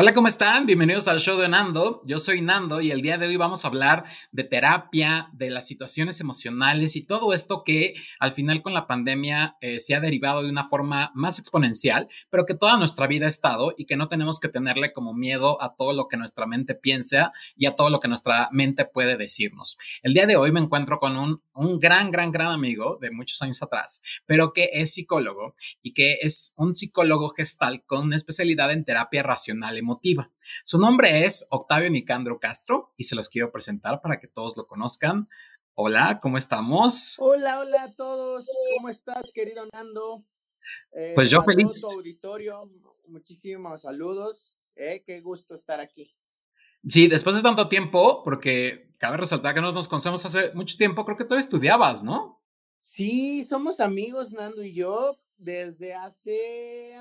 Hola, ¿cómo están? Bienvenidos al show de Nando. Yo soy Nando y el día de hoy vamos a hablar de terapia, de las situaciones emocionales y todo esto que al final con la pandemia eh, se ha derivado de una forma más exponencial, pero que toda nuestra vida ha estado y que no tenemos que tenerle como miedo a todo lo que nuestra mente piensa y a todo lo que nuestra mente puede decirnos. El día de hoy me encuentro con un, un gran, gran, gran amigo de muchos años atrás, pero que es psicólogo y que es un psicólogo gestal con especialidad en terapia racional emotiva. Su nombre es Octavio Nicandro Castro y se los quiero presentar para que todos lo conozcan. Hola, ¿cómo estamos? Hola, hola a todos. ¿Cómo estás, querido Nando? Eh, pues yo feliz. auditorio, muchísimos saludos. Eh, qué gusto estar aquí. Sí, después de tanto tiempo, porque cabe resaltar que nos conocemos hace mucho tiempo, creo que tú estudiabas, ¿no? Sí, somos amigos, Nando y yo, desde hace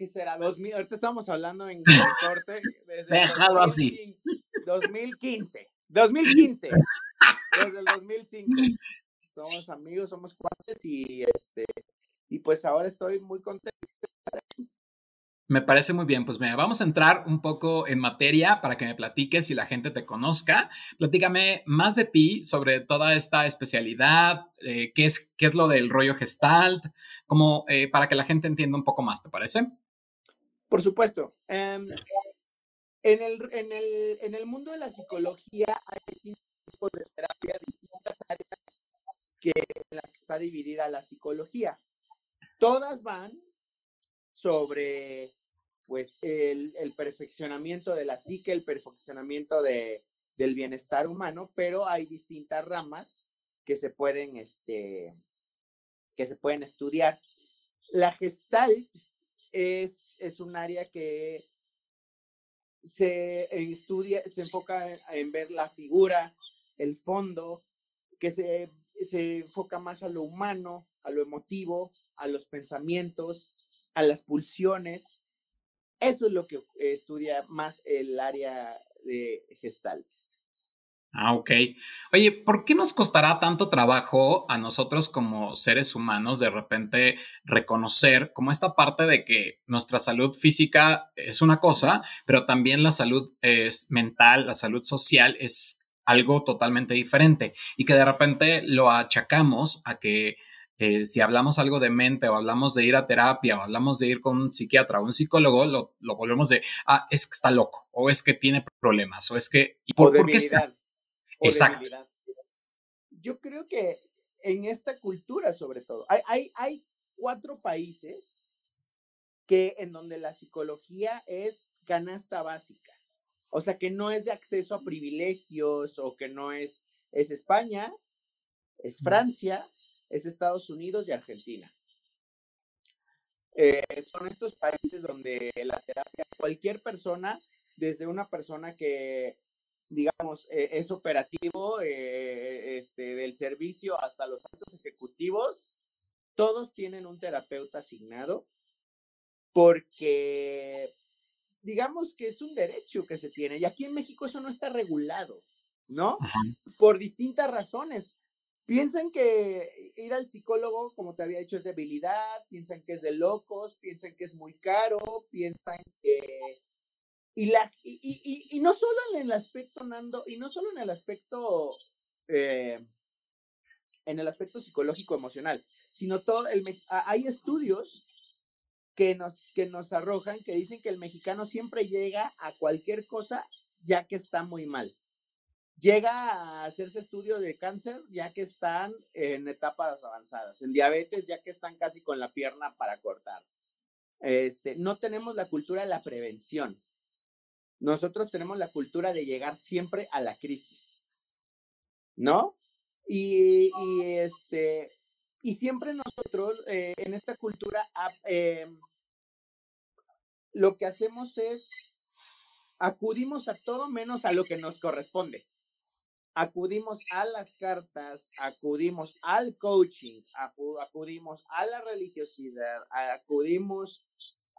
¿qué será? 2000, ahorita estamos hablando en corte. Déjalo así. 2015. 2015. Desde el 2005. Somos amigos, somos cuates y este y pues ahora estoy muy contento. Me parece muy bien. Pues mira, vamos a entrar un poco en materia para que me platiques y la gente te conozca. Platícame más de ti sobre toda esta especialidad, eh, qué, es, qué es lo del rollo gestalt, como eh, para que la gente entienda un poco más, ¿te parece? Por supuesto. Em, en, el, en, el, en el mundo de la psicología hay distintos tipos de terapia, distintas áreas que en las que está dividida la psicología. Todas van sobre pues el, el, perfeccionamiento de la psique, el perfeccionamiento de, del bienestar humano, pero hay distintas ramas que se pueden, este, que se pueden estudiar. La gestalt es, es un área que se estudia, se enfoca en, ver la figura, el fondo, que se, se enfoca más a lo humano, a lo emotivo, a los pensamientos, a las pulsiones. Eso es lo que estudia más el área de Gestalt. Ah, ok. Oye, ¿por qué nos costará tanto trabajo a nosotros como seres humanos de repente reconocer como esta parte de que nuestra salud física es una cosa, pero también la salud es mental, la salud social es algo totalmente diferente y que de repente lo achacamos a que eh, si hablamos algo de mente o hablamos de ir a terapia o hablamos de ir con un psiquiatra o un psicólogo, lo, volvemos de, ah, es que está loco o es que tiene problemas o es que... ¿y por, qué Exacto. Yo creo que en esta cultura, sobre todo, hay, hay, hay cuatro países que en donde la psicología es canasta básica. O sea, que no es de acceso a privilegios o que no es, es España, es Francia, es Estados Unidos y Argentina. Eh, son estos países donde la terapia, cualquier persona, desde una persona que digamos, eh, es operativo eh, este, del servicio hasta los altos ejecutivos, todos tienen un terapeuta asignado porque digamos que es un derecho que se tiene y aquí en México eso no está regulado, ¿no? Por distintas razones. Piensan que ir al psicólogo, como te había dicho, es debilidad, piensan que es de locos, piensan que es muy caro, piensan que y, la, y, y, no solo en el aspecto, Nando, y no solo en el aspecto, eh, en el aspecto psicológico emocional, sino todo el, hay estudios que nos, que nos arrojan, que dicen que el mexicano siempre llega a cualquier cosa ya que está muy mal. Llega a hacerse estudio de cáncer ya que están en etapas avanzadas, en diabetes ya que están casi con la pierna para cortar. Este, no tenemos la cultura de la prevención. Nosotros tenemos la cultura de llegar siempre a la crisis, ¿no? Y, este, y siempre nosotros eh, en esta cultura eh, lo que hacemos es acudimos a todo menos a lo que nos corresponde. Acudimos a las cartas, acudimos al coaching, acudimos a la religiosidad, acudimos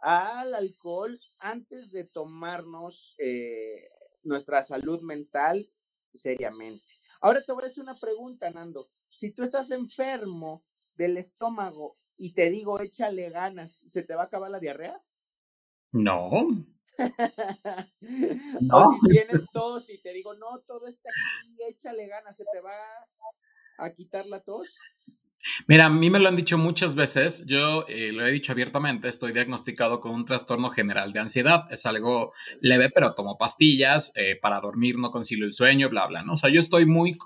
al alcohol antes de tomarnos eh, nuestra salud mental seriamente. Ahora te voy a hacer una pregunta, Nando. Si tú estás enfermo del estómago y te digo échale ganas, ¿se te va a acabar la diarrea? No. O si tienes tos y te digo, no, todo está aquí, échale ganas, se te va a quitar la tos. Mira, a mí me lo han dicho muchas veces, yo eh, lo he dicho abiertamente, estoy diagnosticado con un trastorno general de ansiedad, es algo leve, pero tomo pastillas eh, para dormir, no concilio el sueño, bla, bla, ¿no? O sea, yo estoy muy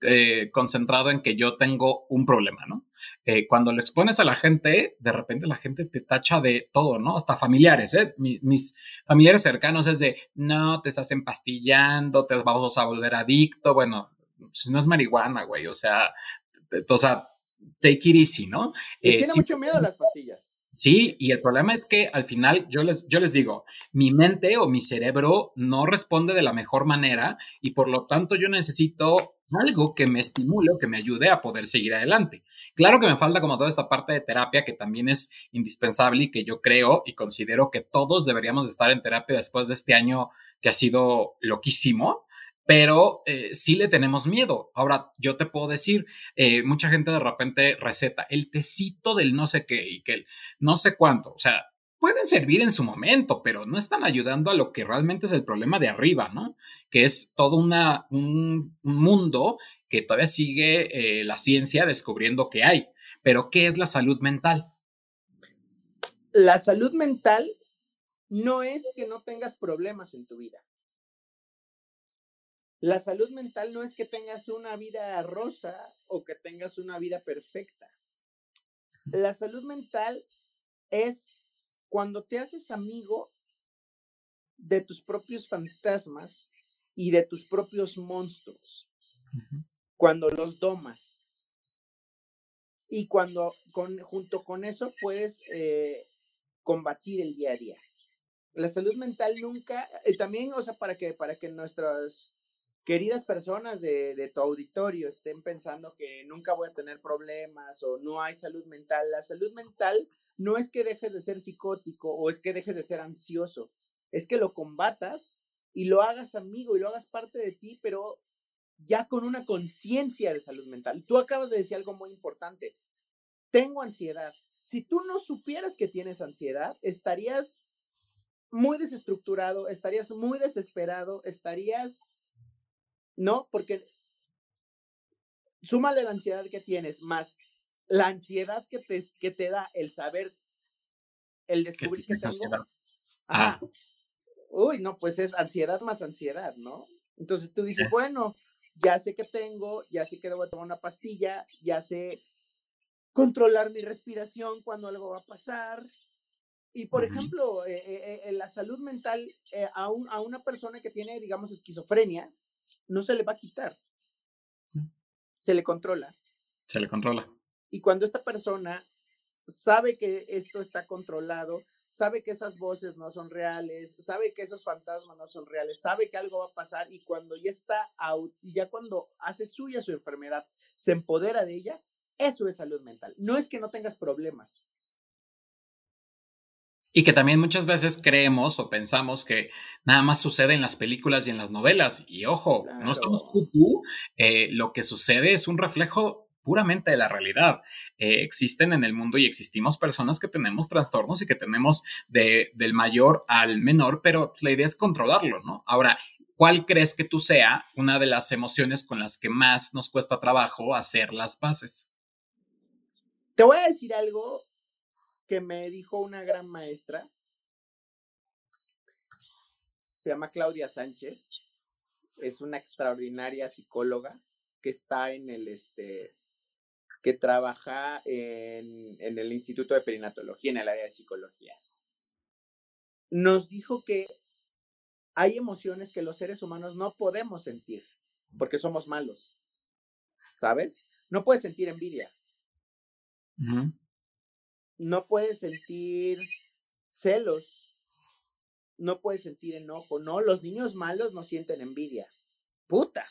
eh, concentrado en que yo tengo un problema, ¿no? cuando lo expones a la gente, de repente la gente te tacha de todo, ¿no? Hasta familiares, ¿eh? mis familiares cercanos es de, no, te estás empastillando, te vamos a volver adicto, bueno, si no es marihuana, güey, o sea, o sea, take it easy, ¿no? Eh, tiene mucho miedo a las pastillas. Sí, y el problema es que al final yo les, yo les digo, mi mente o mi cerebro no responde de la mejor manera y por lo tanto yo necesito algo que me estimule o que me ayude a poder seguir adelante. Claro que me falta como toda esta parte de terapia que también es indispensable y que yo creo y considero que todos deberíamos estar en terapia después de este año que ha sido loquísimo pero eh, sí le tenemos miedo. Ahora, yo te puedo decir, eh, mucha gente de repente receta el tecito del no sé qué y que el no sé cuánto, o sea, pueden servir en su momento, pero no están ayudando a lo que realmente es el problema de arriba, ¿no? Que es todo un, mundo que todavía sigue eh, la ciencia descubriendo que hay. Pero, ¿qué es la salud mental? La salud mental no es que no tengas problemas en tu vida. La salud mental no es que tengas una vida rosa o que tengas una vida perfecta. La salud mental es cuando te haces amigo de tus propios fantasmas y de tus propios monstruos, cuando los domas. Y cuando junto con eso puedes eh, combatir el día a día. La salud mental nunca, y también, o sea, para que, para que nuestros queridas personas de, tu auditorio estén pensando que nunca voy a tener problemas o no hay salud mental, la salud mental no es que dejes de ser psicótico o es que dejes de ser ansioso, es que lo combatas y lo hagas amigo y lo hagas parte de ti, pero ya con una conciencia de salud mental. Tú acabas de decir algo muy importante. Tengo ansiedad. Si tú no supieras que tienes ansiedad, estarías muy desestructurado, estarías muy desesperado, estarías ¿no? Porque súmale la ansiedad que tienes, más la ansiedad que te, que te da el saber, el descubrir que tengo. Ah. Uy, no, pues es ansiedad más ansiedad, ¿no? Entonces tú dices, bueno, ya sé que tengo, ya sé que debo tomar una pastilla, ya sé controlar mi respiración cuando algo va a pasar. Y por ejemplo, eh, eh, eh, la salud mental a, a una persona que tiene, digamos, esquizofrenia, no se le va a quitar. Se le controla. Se le controla. Y cuando esta persona sabe que esto está controlado, sabe que esas voces no son reales, sabe que esos fantasmas no son reales, sabe que algo va a pasar y cuando ya está out, y ya cuando hace suya su enfermedad, se empodera de ella, eso es salud mental. No es que no tengas problemas, y que también muchas veces creemos o pensamos que nada más sucede en las películas y en las novelas. Y ojo, no estamos cucú, eh, lo que sucede es un reflejo puramente de la realidad. Eh, existen en el mundo y existimos personas que tenemos trastornos y que tenemos de, del mayor al menor, pero la idea es controlarlo, ¿no? Ahora, ¿cuál crees que tú sea una de las emociones con las que más nos cuesta trabajo hacer las paces? Te voy a decir algo que me dijo una gran maestra, se llama Claudia Sánchez, es una extraordinaria psicóloga que está en el, este, que trabaja en, en el Instituto de Perinatología, en el área de psicología. Nos dijo que hay emociones que los seres humanos no podemos sentir porque somos malos. ¿Sabes? No puedes sentir envidia no puedes sentir celos, no puedes sentir enojo, no, los niños malos no sienten envidia, puta.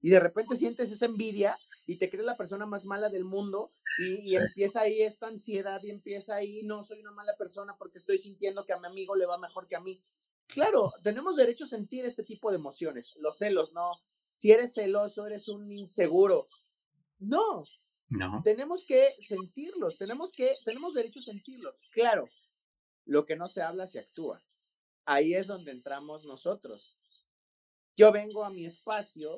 Y de repente sientes esa envidia y te crees la persona más mala del mundo y, empieza ahí esta ansiedad y empieza ahí, no soy una mala persona porque estoy sintiendo que a mi amigo le va mejor que a mí. Claro, tenemos derecho a sentir este tipo de emociones, los celos, no. Si eres celoso, eres un inseguro. No, no. Tenemos que sentirlos, tenemos que, tenemos derecho a sentirlos. Claro, lo que no se habla se actúa. ahí es donde entramos nosotros. Yo vengo a mi espacio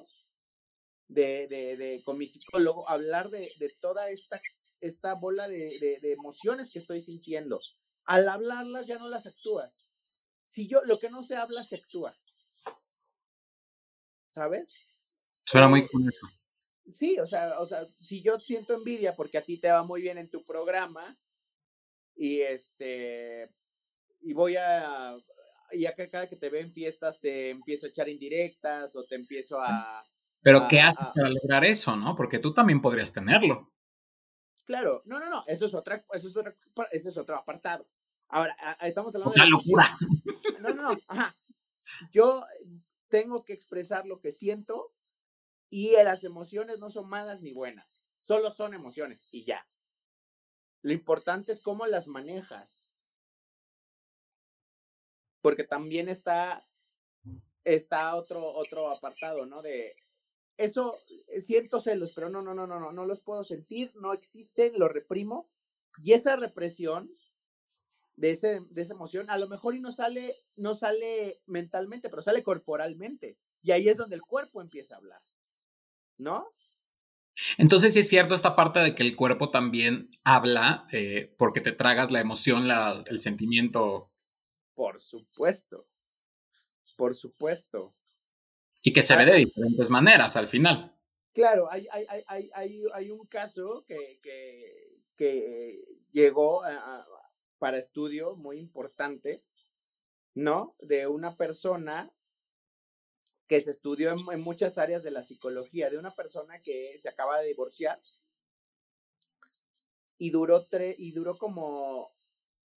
de, de, con mi psicólogo a hablar de, toda esta, esta bola de, emociones que estoy sintiendo. Al hablarlas ya no las actúas. Si yo, lo que no se habla, se actúa. ¿Sabes? Suena muy curioso. Sí, o sea, o sea, si yo siento envidia porque a ti te va muy bien en tu programa y este, y voy a, y acá cada que te veo en fiestas te empiezo a echar indirectas o te empiezo a... Pero ¿qué haces para lograr eso, no? Porque tú también podrías tenerlo. Claro, no, no, no, eso es otra, eso es otra, ese es otro apartado. Ahora, estamos hablando de... locura! No, no, no, ajá. Yo tengo que expresar lo que siento y las emociones no son malas ni buenas, solo son emociones y ya. Lo importante es cómo las manejas porque también está, está otro, otro apartado, ¿no? De eso, eh, siento celos, pero no, no, no, no, no, no los puedo sentir, no existen, lo reprimo. Y esa represión de, ese, de esa emoción, a lo mejor no sale, no sale mentalmente, pero sale corporalmente. Y ahí es donde el cuerpo empieza a hablar, ¿no? Entonces sí es cierto esta parte de que el cuerpo también habla eh, porque te tragas la emoción, la, el sentimiento por supuesto. Por supuesto. Y que se ve de diferentes maneras al final. Claro, hay, hay, hay, hay, hay un caso que, que, que llegó para estudio muy importante, ¿no? De una persona que se estudió en, en, muchas áreas de la psicología, de una persona que se acaba de divorciar y duró, tre y duró como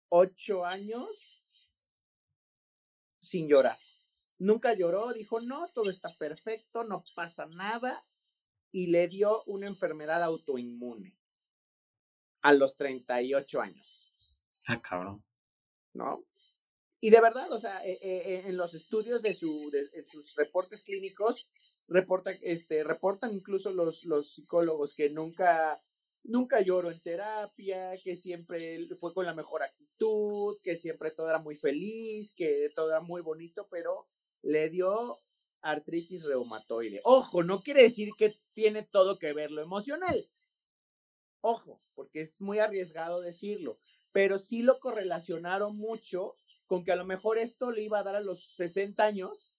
ocho años sin llorar. Nunca lloró, dijo, no, todo está perfecto, no pasa nada, y le dio una enfermedad autoinmune a los 38 años. Ah, cabrón. ¿No? Y de verdad, o sea, eh, eh, eh, en los estudios de, su, sus reportes clínicos, reporta, este, reportan incluso los, los psicólogos que nunca nunca lloró en terapia, que siempre fue con la mejor actitud, que siempre todo era muy feliz, que todo era muy bonito, pero le dio artritis reumatoide. Ojo, no quiere decir que tiene todo que ver lo emocional. Ojo, porque es muy arriesgado decirlo, pero sí lo correlacionaron mucho con que a lo mejor esto le iba a dar a los 60 años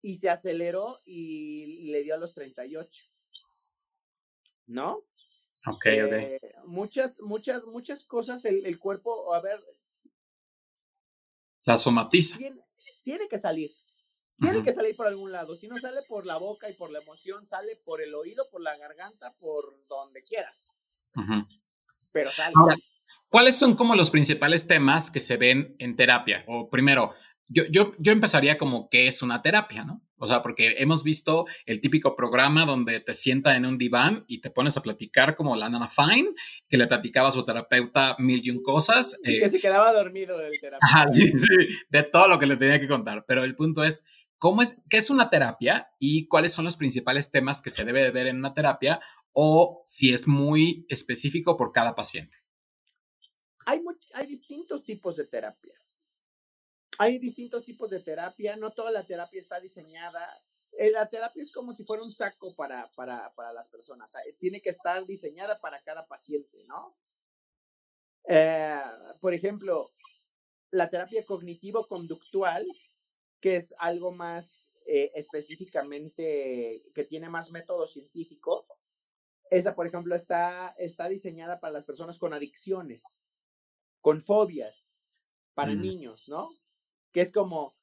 y se aceleró y le dio a los 38. ¿No? Ok, eh, Muchas, muchas, muchas cosas el, cuerpo, a ver. La somatiza. Tiene, que salir. Tiene que salir por algún lado. Si no sale por la boca y por la emoción, sale por el oído, por la garganta, por donde quieras. Pero sale. ¿Cuáles son como los principales temas que se ven en terapia? O primero, yo, yo, yo empezaría como qué es una terapia, ¿no? O sea, porque hemos visto el típico programa donde te sienta en un diván y te pones a platicar como la Nana Fine, que le platicaba a su terapeuta mil y un cosas. Y que eh, se quedaba dormido del terapeuta. Ajá, sí, sí, de todo lo que le tenía que contar. Pero el punto es, ¿cómo es, ¿qué es una terapia y cuáles son los principales temas que se debe de ver en una terapia o si es muy específico por cada paciente? Hay, hay distintos tipos de terapia hay distintos tipos de terapia, no toda la terapia está diseñada. Eh, la terapia es como si fuera un saco para, para, para las personas, tiene que estar diseñada para cada paciente, ¿no? Eh, por ejemplo, la terapia cognitivo-conductual, que es algo más eh, específicamente, que tiene más método científico, esa, por ejemplo, está, está diseñada para las personas con adicciones, con fobias, para mm. niños, ¿no? que es como,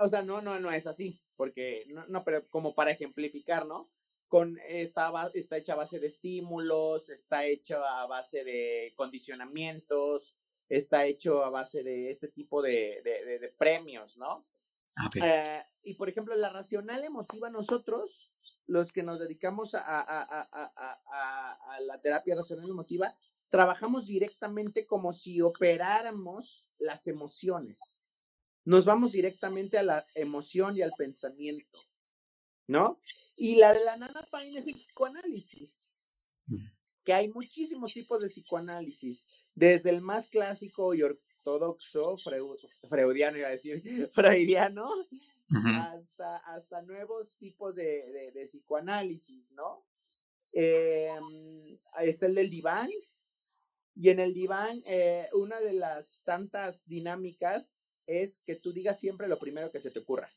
o sea, no, no, no es así, porque, no, no pero como para ejemplificar, ¿no? Con esta, está hecha a base de estímulos, está hecha a base de condicionamientos, está hecho a base de este tipo de, de, premios, ¿no? Ah, eh, y por ejemplo, la racional emotiva, nosotros, los que nos dedicamos a, a, a, a, la terapia racional emotiva, trabajamos directamente como si operáramos las emociones nos vamos directamente a la emoción y al pensamiento, ¿no? Y la de la Nana Fine es el psicoanálisis, que hay muchísimos tipos de psicoanálisis, desde el más clásico ortodoxo, freudiano, iba a decir, freudiano, hasta, hasta nuevos tipos de, de, psicoanálisis, ¿no? Eh, está el del diván, y en el diván, eh, una de las tantas dinámicas es que tú digas siempre lo primero que se te ocurra.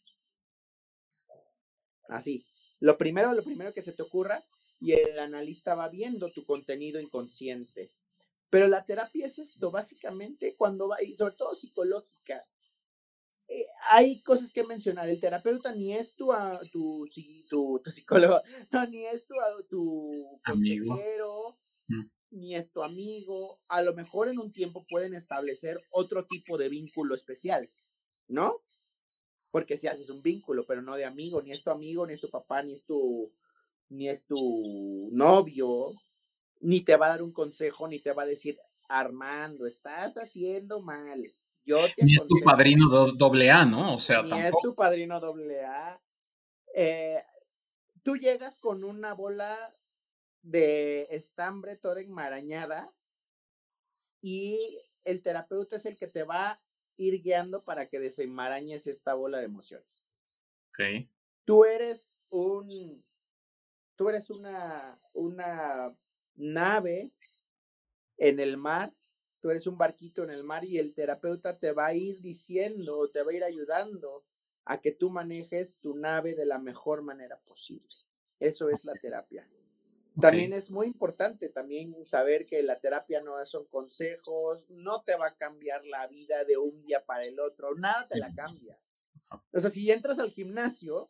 Así, lo primero, lo primero que se te ocurra y el analista va viendo tu contenido inconsciente. Pero la terapia es esto, básicamente, cuando va, y sobre todo psicológica. Eh, hay cosas que mencionar. El terapeuta ni es tu, tu, tu, tu psicólogo, no, ni es tu, tu consejero, mm. Ni es tu amigo. A lo mejor en un tiempo pueden establecer otro tipo de vínculo especial, ¿no? Porque si haces un vínculo, pero no de amigo, ni es tu amigo, ni es tu papá, ni es tu, ni es tu novio, ni te va a dar un consejo, ni te va a decir, Armando, estás haciendo mal. Yo ni es tu padrino doble A, ¿no? O sea, ni es tu padrino doble A. Eh, tú llegas con una bola de estambre toda enmarañada y el terapeuta es el que te va a ir guiando para que desenmarañes esta bola de emociones. Ok. Tú eres un tú eres una, una nave en el mar, tú eres un barquito en el mar y el terapeuta te va a ir diciendo, te va a ir ayudando a que tú manejes tu nave de la mejor manera posible. Eso es la terapia. También es muy importante también saber que la terapia no son consejos, no te va a cambiar la vida de un día para el otro, nada te la cambia. O sea, si entras al gimnasio,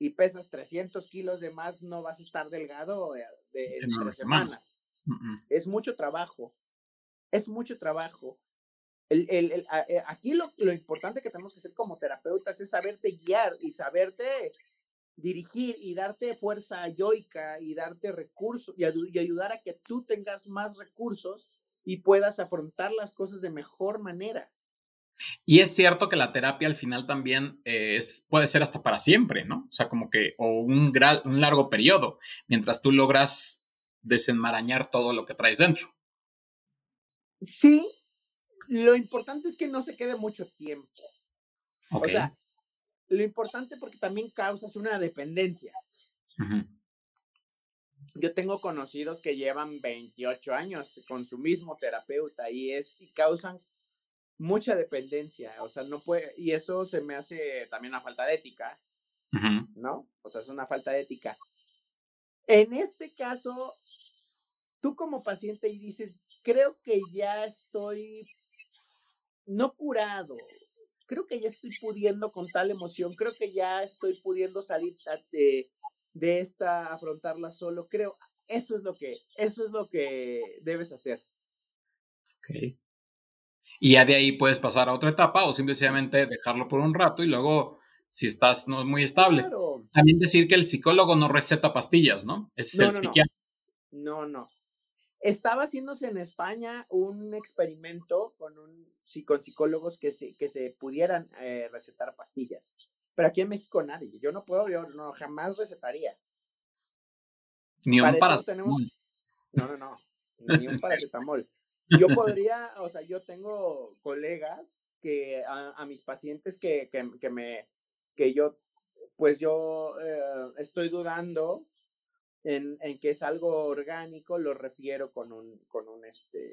y pesas 300 kilos de más, no vas a estar delgado eh, de, en tres semanas. Es mucho trabajo. Es mucho trabajo. El, el, el, eh, aquí lo, lo, importante que tenemos que hacer como terapeutas es saberte guiar y saberte dirigir y darte fuerza yoica y darte recursos y, y ayudar a que tú tengas más recursos y puedas afrontar las cosas de mejor manera. Y es cierto que la terapia al final también es, puede ser hasta para siempre, ¿no? O sea, como que, o un, un largo periodo, mientras tú logras desenmarañar todo lo que traes dentro. Sí, lo importante es que no se quede mucho tiempo. O sea, lo importante porque también causas una dependencia. Yo tengo conocidos que llevan 28 años con su mismo terapeuta y es y causan mucha dependencia, o sea, no puede, y eso se me hace también una falta de ética, ¿no? O sea, es una falta de ética. En este caso, tú como paciente y dices, creo que ya estoy no curado, creo que ya estoy pudiendo con tal emoción, creo que ya estoy pudiendo salir de, de esta, afrontarla solo, creo, eso es lo que, eso es lo que debes hacer. Ok. Y ya de ahí puedes pasar a otra etapa o simplemente dejarlo por un rato y luego, si estás no muy estable. También decir que el psicólogo no receta pastillas, ¿no? Es el psiquiatra. No. no, Estaba haciéndose en España un experimento con, un, con psicólogos que se, que se pudieran eh, recetar pastillas. Pero aquí en México nadie. Yo no puedo, yo no jamás recetaría. Ni un paracetamol. No, no, no. Ni un paracetamol. Yo podría, o sea, yo tengo colegas que a, mis pacientes que, que, me, que yo, pues yo eh, estoy dudando en, en, que es algo orgánico, lo refiero con un, con un este,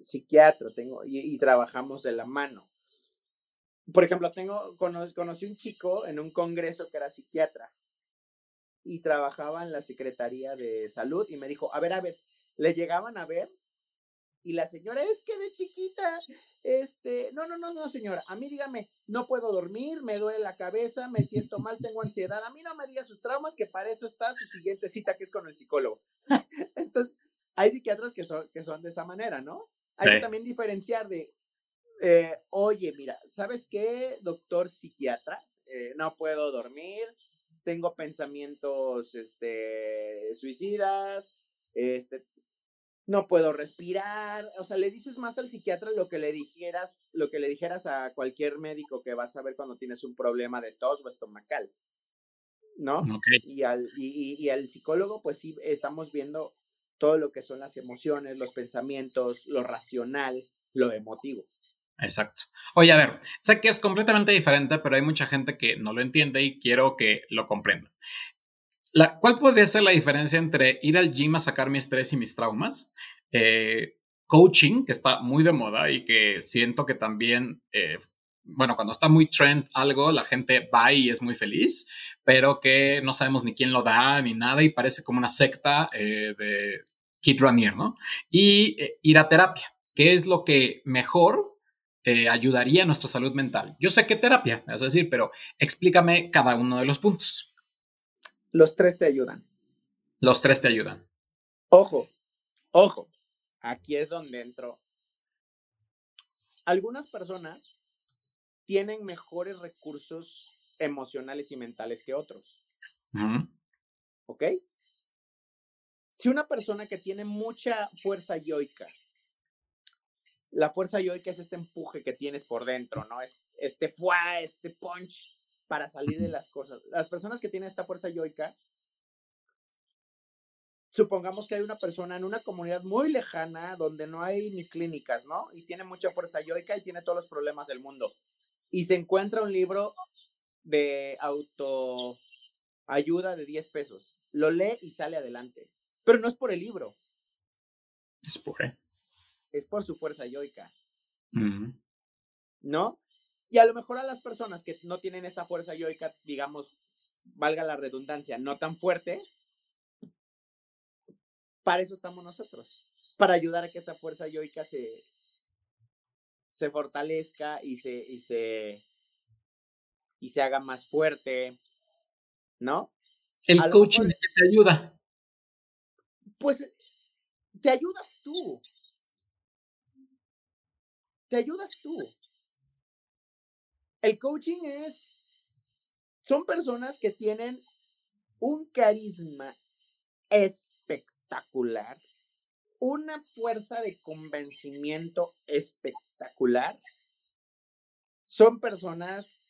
psiquiatra, tengo, y, trabajamos de la mano. Por ejemplo, tengo, conocí, conocí un chico en un congreso que era psiquiatra y trabajaba en la Secretaría de Salud y me dijo, a ver, a ver, le llegaban a ver y la señora, es que de chiquita, este, no, no, no, no, señora, a mí dígame, no puedo dormir, me duele la cabeza, me siento mal, tengo ansiedad, a mí no me diga sus traumas, que para eso está su siguiente cita, que es con el psicólogo. Entonces, hay psiquiatras que son, que son de esa manera, ¿no? Hay que también diferenciar de, eh, oye, mira, ¿sabes qué, doctor psiquiatra? Eh, no puedo dormir, tengo pensamientos este, suicidas, este, no puedo respirar, o sea, le dices más al psiquiatra lo que le dijeras, lo que le dijeras a cualquier médico que vas a ver cuando tienes un problema de tos o estomacal, ¿no? Y, al, y, y, al psicólogo, pues sí, estamos viendo todo lo que son las emociones, los pensamientos, lo racional, lo emotivo. Exacto. Oye, a ver, sé que es completamente diferente, pero hay mucha gente que no lo entiende y quiero que lo comprenda. La, ¿Cuál podría ser la diferencia entre ir al gym a sacar mi estrés y mis traumas? Eh, coaching, que está muy de moda y que siento que también, eh, bueno, cuando está muy trend algo, la gente va y es muy feliz, pero que no sabemos ni quién lo da ni nada y parece como una secta eh, de Kid Ranier, ¿no? Y ir a terapia, que es lo que mejor ayudaría a nuestra salud mental. Yo sé qué terapia, es decir, pero explícame cada uno de los puntos. Los tres te ayudan. Los tres te ayudan. Ojo, ojo, aquí es donde entro. Algunas personas tienen mejores recursos emocionales y mentales que otros. ¿Ok? Si una persona que tiene mucha fuerza yoica, la fuerza yoica es este empuje que tienes por dentro, ¿no? Este fuá, este punch para salir de las cosas. Las personas que tienen esta fuerza yoica, supongamos que hay una persona en una comunidad muy lejana donde no hay ni clínicas, ¿no? Y tiene mucha fuerza yoica y tiene todos los problemas del mundo. Y se encuentra un libro de autoayuda de 10 pesos. Lo lee y sale adelante. Pero no es por el libro. Es por él. Es por su fuerza yoica. ¿No? Y a lo mejor a las personas que no tienen esa fuerza yoica, digamos, valga la redundancia, no tan fuerte, para eso estamos nosotros, para ayudar a que esa fuerza yoica se, se fortalezca y se, y se, y se haga más fuerte, ¿no? El coaching te ayuda. Pues te ayudas tú. Te ayudas tú. El coaching es, son personas que tienen un carisma espectacular, una fuerza de convencimiento espectacular. Son personas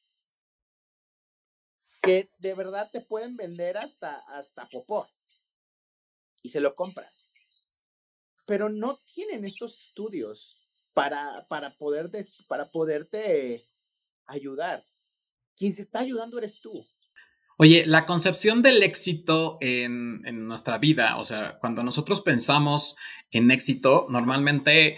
que de verdad te pueden vender hasta, hasta popó y se lo compras. Pero no tienen estos estudios para, para, poder para poderte ayudar. Quien se está ayudando eres tú. Oye, la concepción del éxito en, en, nuestra vida, o sea, cuando nosotros pensamos en éxito, normalmente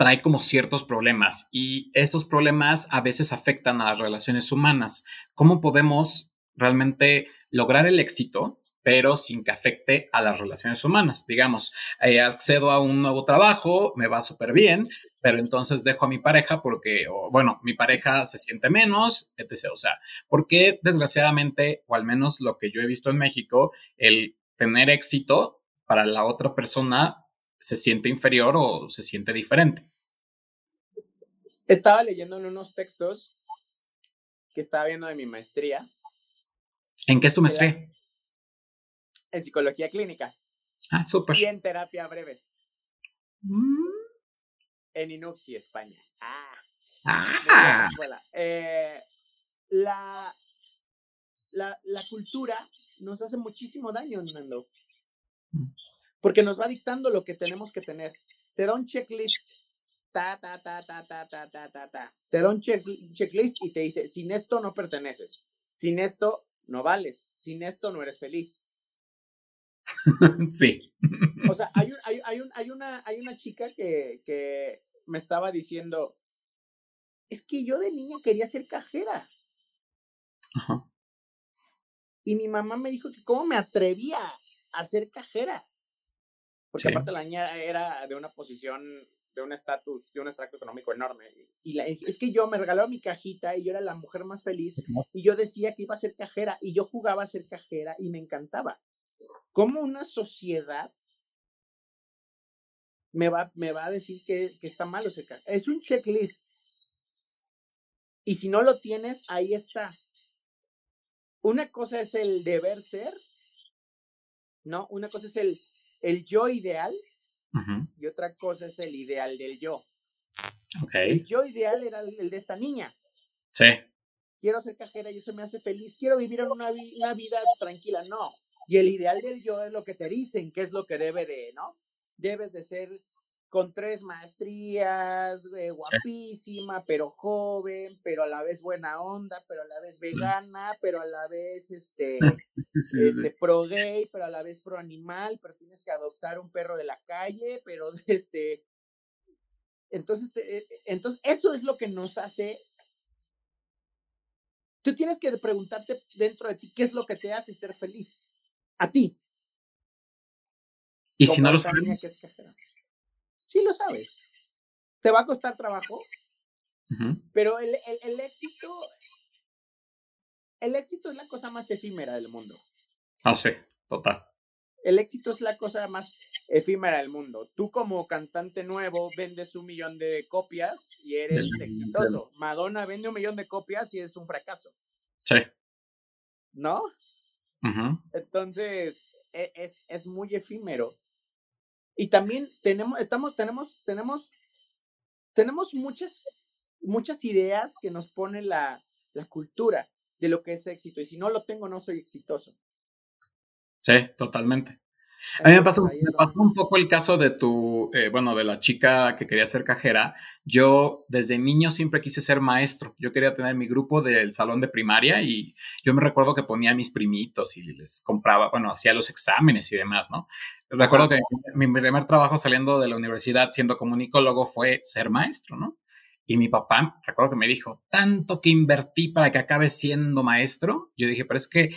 trae como ciertos problemas y esos problemas a veces afectan a las relaciones humanas. ¿Cómo podemos realmente lograr el éxito, pero sin que afecte a las relaciones humanas? Digamos, eh, accedo a un nuevo trabajo, me va súper bien, pero entonces dejo a mi pareja porque, bueno, mi pareja se siente menos, etc. O sea, porque desgraciadamente, o al menos lo que yo he visto en México, el tener éxito para la otra persona se siente inferior o se siente diferente. Estaba leyendo en unos textos que estaba viendo de mi maestría. ¿En qué es tu maestría? En psicología clínica. Ah, súper. Y en terapia breve. Mm en Inuxi, España. Ah. ah. Eh, la, la, la, cultura nos hace muchísimo daño, Nando. Mm. Porque nos va dictando lo que tenemos que tener. Te da un checklist. Ta, ta, ta, ta, ta, ta, ta, ta, ta. Te da un checklist y te dice, sin esto no perteneces. Sin esto no vales. Sin esto no eres feliz. sí. O sea, hay, un, hay, hay, un, hay, una, hay una chica que, que me estaba diciendo, es que yo de niña quería ser cajera. Ajá. Y mi mamá me dijo que cómo me atrevía a ser cajera. Porque aparte la niña era de una posición, de un estatus, de un extracto económico enorme. Y la, es que yo me regalaba mi cajita y yo era la mujer más feliz. Y yo decía que iba a ser cajera y yo jugaba a ser cajera y me encantaba. Como una sociedad me va, me va a decir que, que está malo ese Es un checklist. Y si no lo tienes, ahí está. Una cosa es el deber ser, ¿no? Una cosa es el, el yo ideal y otra cosa es el ideal del yo. Okay. El yo ideal era el de esta niña. Sí. Quiero ser cajera y eso me hace feliz. Quiero vivir en una, una vida tranquila. No. Y el ideal del yo es lo que te dicen, que es lo que debe de, ¿no? Debes de ser con tres maestrías, eh, guapísima, pero joven, pero a la vez buena onda, pero a la vez vegana, pero a la vez este, este pro gay, pero a la vez pro animal, pero tienes que adoptar un perro de la calle, pero este entonces, eh, entonces eso es lo que nos hace Tú tienes que preguntarte dentro de ti qué es lo que te hace ser feliz. A ti. ¿Y si no lo sabes? Sí lo sabes. Te va a costar trabajo, pero el, éxito, el éxito es la cosa más efímera del mundo. Ah, sí, total. El éxito es la cosa más efímera del mundo. Tú como cantante nuevo vendes un millón de copias y eres exitoso. Madonna vende un millón de copias y es un fracaso. Sí. ¿No? Entonces, e, es, es, muy efímero. Y también tenemos, estamos, tenemos, tenemos, tenemos muchas, muchas ideas que nos pone la, la cultura de lo que es éxito. Y si no lo tengo, no soy exitoso. Sí, totalmente. A mí me pasó, me pasó, un poco el caso de tu, eh, bueno, de la chica que quería ser cajera. Yo desde niño siempre quise ser maestro. Yo quería tener mi grupo del salón de primaria y yo me recuerdo que ponía a mis primitos y les compraba, bueno, hacía los exámenes y demás, ¿no? Recuerdo que mi primer trabajo saliendo de la universidad siendo comunicólogo fue ser maestro, ¿no? Y mi papá, recuerdo que me dijo, tanto que invertí para que acabe siendo maestro. Yo dije, pero es que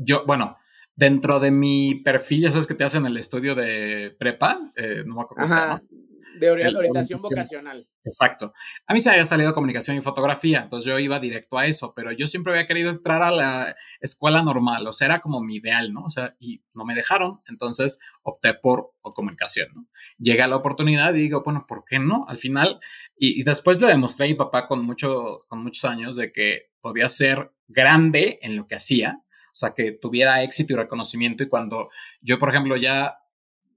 yo, bueno, dentro de mi perfil, ya sabes que te hacen el estudio de prepa, eh, no me acuerdo cómo se llama. De orientación vocacional. Exacto. A mí se había salido comunicación y fotografía, entonces yo iba directo a eso, pero yo siempre había querido entrar a la escuela normal, o sea, era como mi ideal, ¿no? O sea, y no me dejaron, entonces opté por comunicación, ¿no? Llega la oportunidad y digo, bueno, ¿por qué no? Al final, y, y después le demostré a mi papá con, mucho, con muchos años de que podía ser grande en lo que hacía, o sea, que tuviera éxito y reconocimiento. Y cuando yo, por ejemplo, ya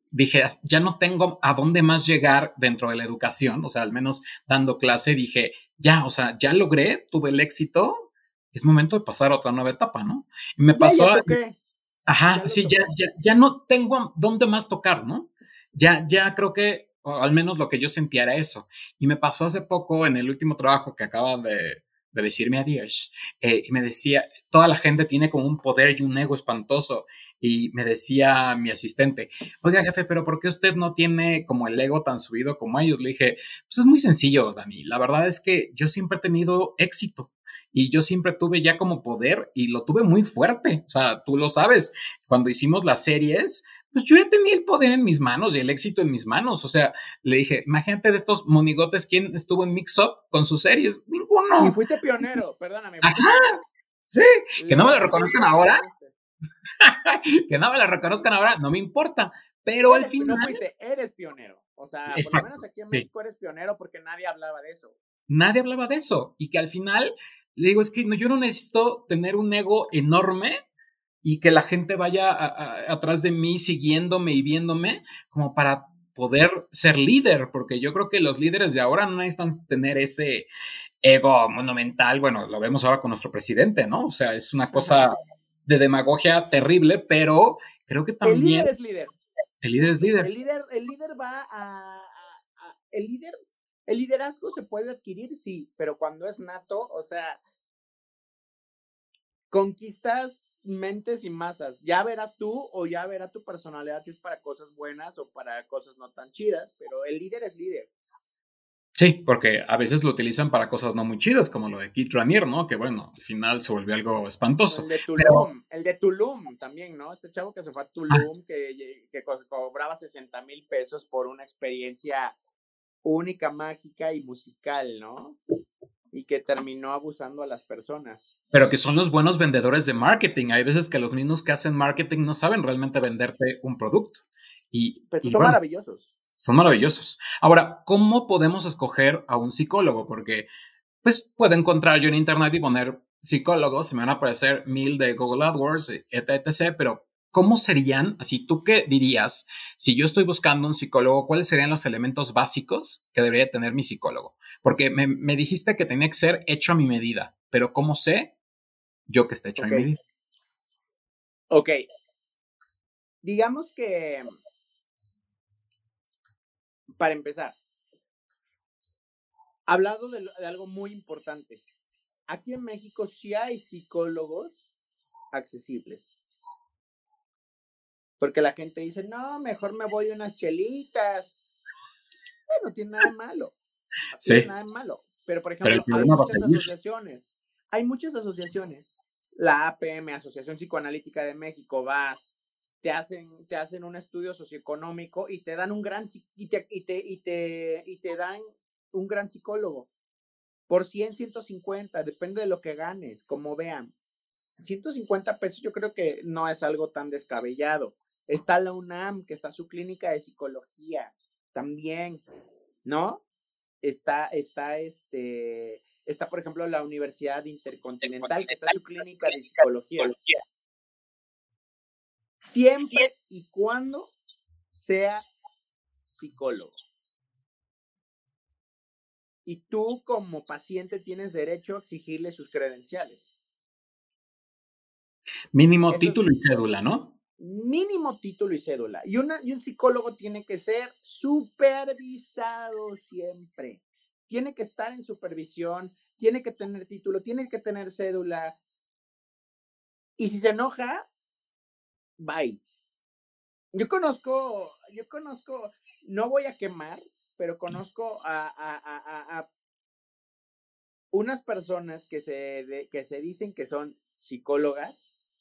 dije, ya no tengo a dónde más llegar dentro de la educación, o sea, al menos dando clase, dije, ya, o sea, ya logré, tuve el éxito, es momento de pasar a otra nueva etapa, ¿no? Y me pasó... ajá, sí, ya, ya, ya no tengo dónde más tocar, ¿no? Ya, ya creo que, o al menos lo que yo sentía era eso. Y me pasó hace poco en el último trabajo que acaba de, de decirme adiós. Eh, y me decía, toda la gente tiene como un poder y un ego espantoso. Y me decía mi asistente, oiga jefe, pero ¿por qué usted no tiene como el ego tan subido como ellos? Le dije, pues es muy sencillo, Dani. La verdad es que yo siempre he tenido éxito y yo siempre tuve ya como poder y lo tuve muy fuerte. O sea, tú lo sabes, cuando hicimos las series, pues yo ya tenía el poder en mis manos y el éxito en mis manos. O sea, le dije, imagínate de estos monigotes, ¿quién estuvo en Mix Up con sus series? Ninguno. Y fuiste pionero, perdóname. Ajá. Sí, que no me lo reconozcan ahora. que no me lo reconozcan ahora, no me importa. Pero al final. No fuiste, eres pionero. O sea, por lo menos aquí en México eres pionero porque nadie hablaba de eso. Nadie hablaba de eso. Y que al final, le digo, es que yo no necesito tener un ego enorme y que la gente vaya atrás de mí siguiéndome y viéndome como para poder ser líder, porque yo creo que los líderes de ahora no necesitan tener ese ego monumental, bueno, lo vemos ahora con nuestro presidente, ¿no? O sea, es una cosa de demagogia terrible, pero creo que también... El líder es líder. El líder es líder. El líder, el líder va a, el líder, el liderazgo se puede adquirir, sí, pero cuando es nato, o sea, conquistas mentes y masas. Ya verás tú o ya verá tu personalidad si es para cosas buenas o para cosas no tan chidas, pero el líder es líder. Sí, porque a veces lo utilizan para cosas no muy chidas, como lo de Kit Ranier, ¿no? Que bueno, al final se volvió algo espantoso. El de Tulum, el de Tulum también, ¿no? Este chavo que se fue a Tulum, que, que cobraba 60 mil pesos por una experiencia única, mágica y musical, ¿no? Y que terminó abusando a las personas. Pero que son los buenos vendedores de marketing. Hay veces que los mismos que hacen marketing no saben realmente venderte un producto. Y, son maravillosos. Son maravillosos. Ahora, ¿cómo podemos escoger a un psicólogo? Porque, pues, puedo encontrar yo en internet y poner psicólogos, se me van a aparecer mil de Google AdWords, etc, etc, pero ¿cómo serían, así tú qué dirías, si yo estoy buscando un psicólogo, cuáles serían los elementos básicos que debería tener mi psicólogo? Porque me, dijiste que tenía que ser hecho a mi medida, pero ¿cómo sé yo que está hecho a mi medida? Ok. Digamos que para empezar, hablado de, de algo muy importante. Aquí en México sí hay psicólogos accesibles. Porque la gente dice, no, mejor me voy unas chelitas. no tiene nada de malo. No tiene nada de malo. Pero, por ejemplo, hay muchas asociaciones. Hay muchas asociaciones. La APM, Asociación Psicoanalítica de México, vas, te hacen, te hacen un estudio socioeconómico y te dan un gran y te, y te, y te, y te dan un gran psicólogo. Por 100, 150, depende de lo que ganes, como vean. 150 pesos yo creo que no es algo tan descabellado. Está la UNAM, que está su clínica de psicología, también, ¿no? Está, está este, está por ejemplo la Universidad Intercontinental, que está su clínica de psicología. Siempre y cuando sea psicólogo. Y tú como paciente tienes derecho a exigirle sus credenciales. Mínimo título y cédula, ¿no? Mínimo título y cédula. Y, una, y un psicólogo tiene que ser supervisado siempre. Tiene que estar en supervisión, tiene que tener título, tiene que tener cédula. Y si se enoja, bye. Yo conozco, yo conozco, no voy a quemar, pero conozco a, a, a, unas personas que se, que se dicen que son psicólogas,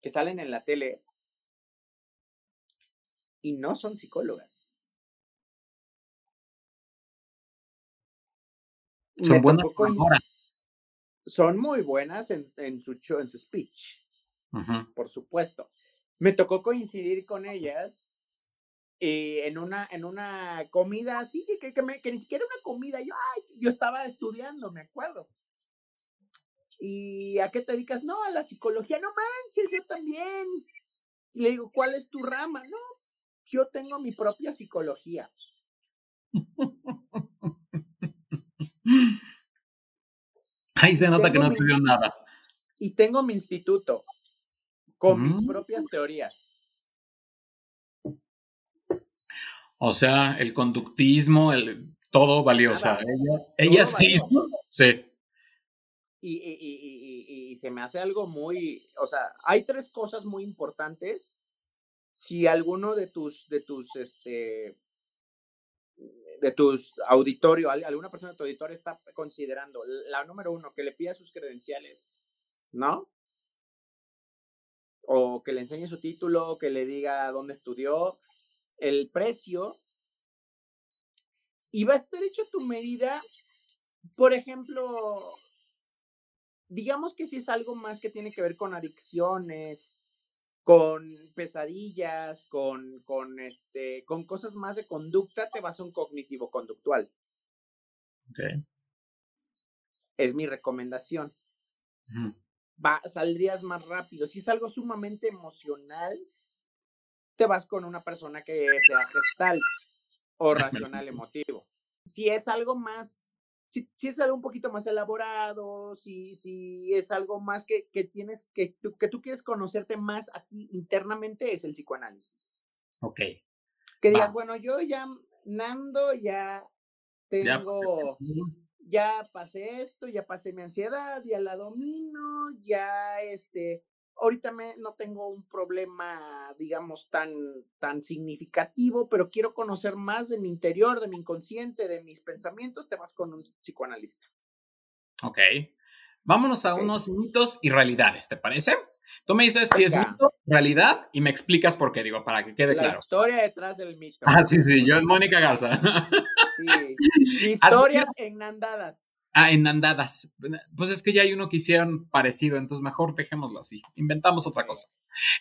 que salen en la tele y no son psicólogas. Son buenas. Son muy buenas en, en, su show, en su speech, por supuesto. Me tocó coincidir con ellas eh, en, una, en una comida así, que, que, me, que, ni siquiera una comida, yo, ay, yo estaba estudiando, me acuerdo. ¿Y a qué te dedicas? No, a la psicología, no manches, yo también. Y le digo, ¿cuál es tu rama? No, yo tengo mi propia psicología. Ahí se nota que no estudió nada. Y tengo mi instituto con mis mm. propias teorías. O sea, el conductismo, el, todo valió. o sea, ella, ella se hizo. Sí. Y, y, y, y, se me hace algo muy. O sea, hay tres cosas muy importantes. Si alguno de tus, de tus, este, de tus auditorio, alguna persona de tu auditorio está considerando, la número uno, que le pida sus credenciales, ¿no? O que le enseñe su título, que le diga dónde estudió, el precio, y va a estar hecho tu medida, por ejemplo, digamos que si es algo más que tiene que ver con adicciones, con pesadillas, con, con, este, con cosas más de conducta, te vas a un cognitivo conductual. Es mi recomendación. Va, saldrías más rápido. Si es algo sumamente emocional, te vas con una persona que sea gestal o racional emotivo. Si es algo más, si, si es algo un poquito más elaborado, si, si es algo más que, que tienes, que tú, que tú quieres conocerte más a ti internamente, es el psicoanálisis. Ok. Que digas, bueno, yo ya, Nando, ya tengo, ya pasé esto, ya pasé mi ansiedad, ya la domino, ya este, ahorita me, no tengo un problema, digamos, tan, tan significativo, pero quiero conocer más de mi interior, de mi inconsciente, de mis pensamientos, te vas con un psicoanalista. Ok. Vámonos a unos mitos y realidades, ¿te parece? Tú me dices si es mito, realidad, y me explicas por qué, digo, para que quede claro. La historia detrás del mito. Ah, sí, sí, yo es Mónica Garza. Sí. Historias enandadas. Ah, en andadas. Pues es que ya hay uno que hicieron parecido, entonces mejor dejémoslo así. Inventamos otra cosa.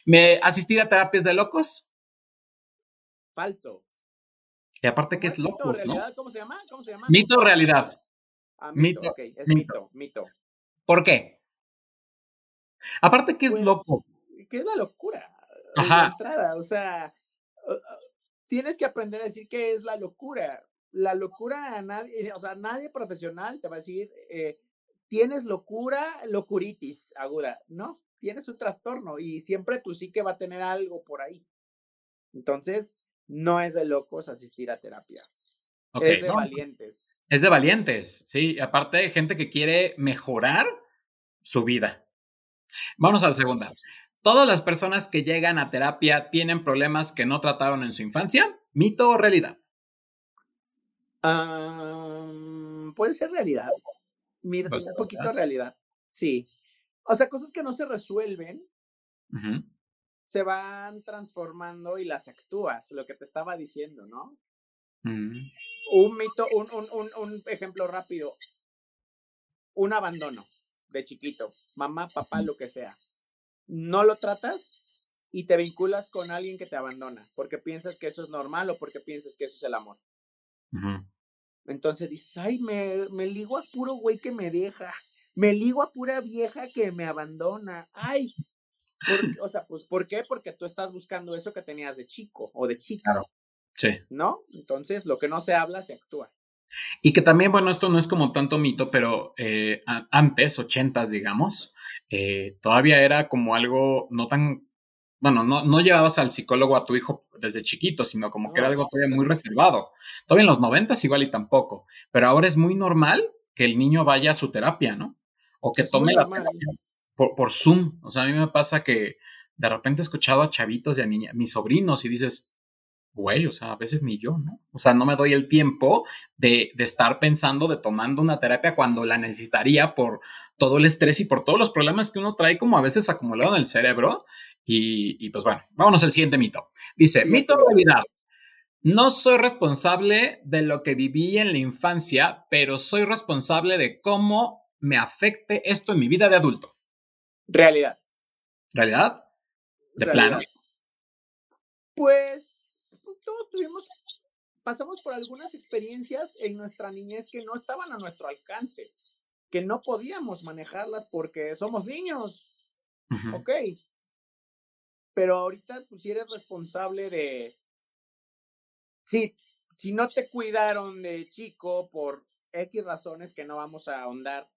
¿Me asistir a terapias de locos? Falso. Y aparte que es, loco, ¿no? ¿Cómo se llama? ¿Cómo se llama? Mito o realidad. Ah, mito, mito, es mito. mito, ¿Por qué? Aparte que es pues, loco. ¿Qué es la locura? Ajá. Entrada, o sea, tienes que aprender a decir qué es la locura la locura a nadie, o sea, nadie profesional te va a decir, eh, tienes locura, locuritis aguda, ¿no? Tienes un trastorno y siempre tu psique va a tener algo por ahí. Entonces, no es de locos asistir a terapia. es de valientes. Es de valientes, sí. Aparte, gente que quiere mejorar su vida. Vamos a la segunda. ¿Todas las personas que llegan a terapia tienen problemas que no trataron en su infancia? ¿Mito o realidad? Puede ser realidad. Mira, un poquito realidad. Sí. O sea, cosas que no se resuelven se van transformando y las actúas, lo que te estaba diciendo, ¿no? Mm. Un mito, un, un, un, ejemplo rápido. Un abandono de chiquito, mamá, papá, lo que sea. No lo tratas y te vinculas con alguien que te abandona porque piensas que eso es normal o porque piensas que eso es el amor. Entonces dices, ay, me, me ligo a puro güey que me deja, me ligo a pura vieja que me abandona, ay. o sea, pues, ¿por qué? Porque tú estás buscando eso que tenías de chico o de chica. Claro. Sí. ¿No? Entonces, lo que no se habla, se actúa. Y que también, bueno, esto no es como tanto mito, pero eh, antes, ochentas, digamos, eh, todavía era como algo no tan, bueno, no, no llevabas al psicólogo a tu hijo desde chiquito, sino como que era algo todavía muy reservado. Todavía en los noventas igual y tampoco, pero ahora es muy normal que el niño vaya a su terapia, ¿no? O que tome la terapia por, por Zoom. O sea, a mí me pasa que de repente he escuchado a chavitos y a niñas, mis sobrinos, y dices, güey, o sea, a veces ni yo, ¿no? O sea, no me doy el tiempo de, de, estar pensando, de tomando una terapia cuando la necesitaría por todo el estrés y por todos los problemas que uno trae como a veces acumulado en el cerebro. Y, y pues bueno, vámonos al siguiente mito. Dice, mito realidad. No soy responsable de lo que viví en la infancia, pero soy responsable de cómo me afecte esto en mi vida de adulto. Realidad. ¿Realidad? ¿De plano? Pues todos tuvimos, pasamos por algunas experiencias en nuestra niñez que no estaban a nuestro alcance, que no podíamos manejarlas porque somos niños. Ok. Pero ahorita, pues, si eres responsable de. Si, si no te cuidaron de chico por X razones que no vamos a ahondar,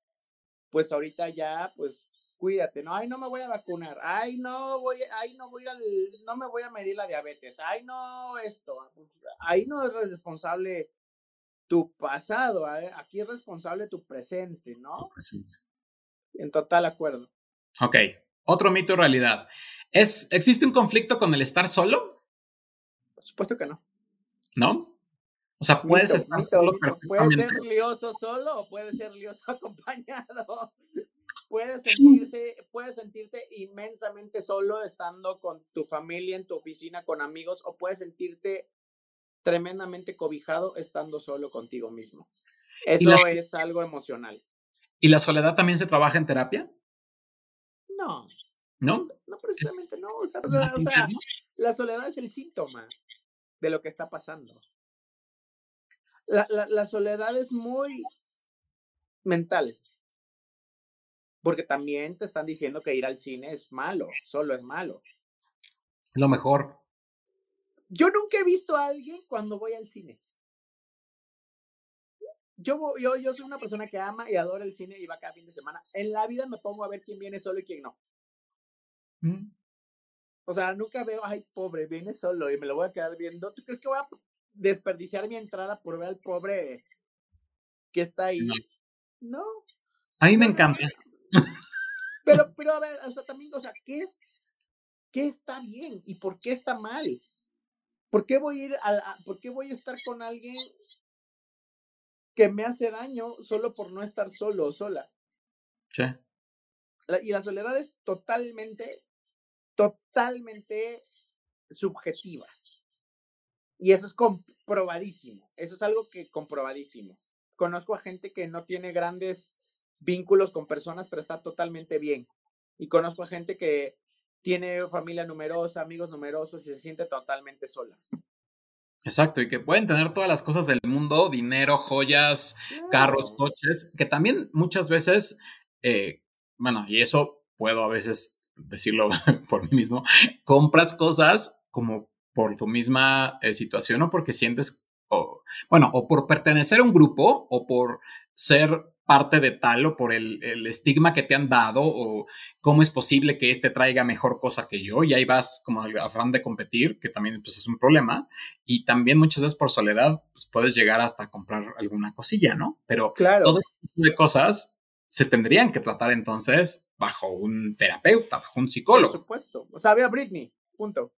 pues ahorita ya, pues cuídate, ¿no? Ay, no me voy a vacunar, ay, no voy, ay, no voy a, no me voy a medir la diabetes, ay, no, esto, ahí no es responsable tu pasado, ¿eh? aquí es responsable tu presente, ¿no? presente. En total acuerdo. Ok, otro mito realidad. ¿Es, ¿Existe un conflicto con el estar solo? Por supuesto que no. ¿No? O sea, puedes estar solo Puede ser lioso solo o puede ser lioso acompañado. Puedes sentirse, puedes sentirte inmensamente solo estando con tu familia en tu oficina, con amigos, o puedes sentirte tremendamente cobijado estando solo contigo mismo. Eso es algo emocional. ¿Y la soledad también se trabaja en terapia? No. ¿No? No, precisamente no. o sea, la soledad es el síntoma de lo que está pasando la, la, soledad es muy mental. Porque también te están diciendo que ir al cine es malo, solo es malo. Lo mejor. Yo nunca he visto a alguien cuando voy al cine. Yo, yo, yo soy una persona que ama y adora el cine y va cada fin de semana. En la vida me pongo a ver quién viene solo y quién no. Mm. O sea, nunca veo, ay, pobre, viene solo y me lo voy a quedar viendo. ¿Tú crees que voy a desperdiciar mi entrada por ver al pobre que está ahí. No. A mí me encanta. Pero, pero a ver, o sea, también, o sea, ¿qué es, qué está bien y por qué está mal? ¿Por qué voy a ir a, por qué voy a estar con alguien que me hace daño solo por no estar solo o sola? Sí. y la soledad es totalmente, totalmente subjetiva. Y eso es comprobadísimo. Eso es algo que comprobadísimo. Conozco a gente que no tiene grandes vínculos con personas, pero está totalmente bien. Y conozco a gente que tiene familia numerosa, amigos numerosos y se siente totalmente sola. Exacto, y que pueden tener todas las cosas del mundo, dinero, joyas, carros, coches, que también muchas veces, eh, bueno, y eso puedo a veces decirlo por mí mismo, compras cosas como por tu misma eh, situación o porque sientes, o, bueno, o por pertenecer a un grupo o por ser parte de tal o por el, estigma que te han dado o cómo es posible que este traiga mejor cosa que yo y ahí vas como al afán de competir, que también pues, es un problema y también muchas veces por soledad pues, puedes llegar hasta comprar alguna cosilla, ¿no? Pero claro. todo este tipo de cosas se tendrían que tratar entonces bajo un terapeuta, bajo un psicólogo. Por supuesto. O sea, ve a Britney, punto.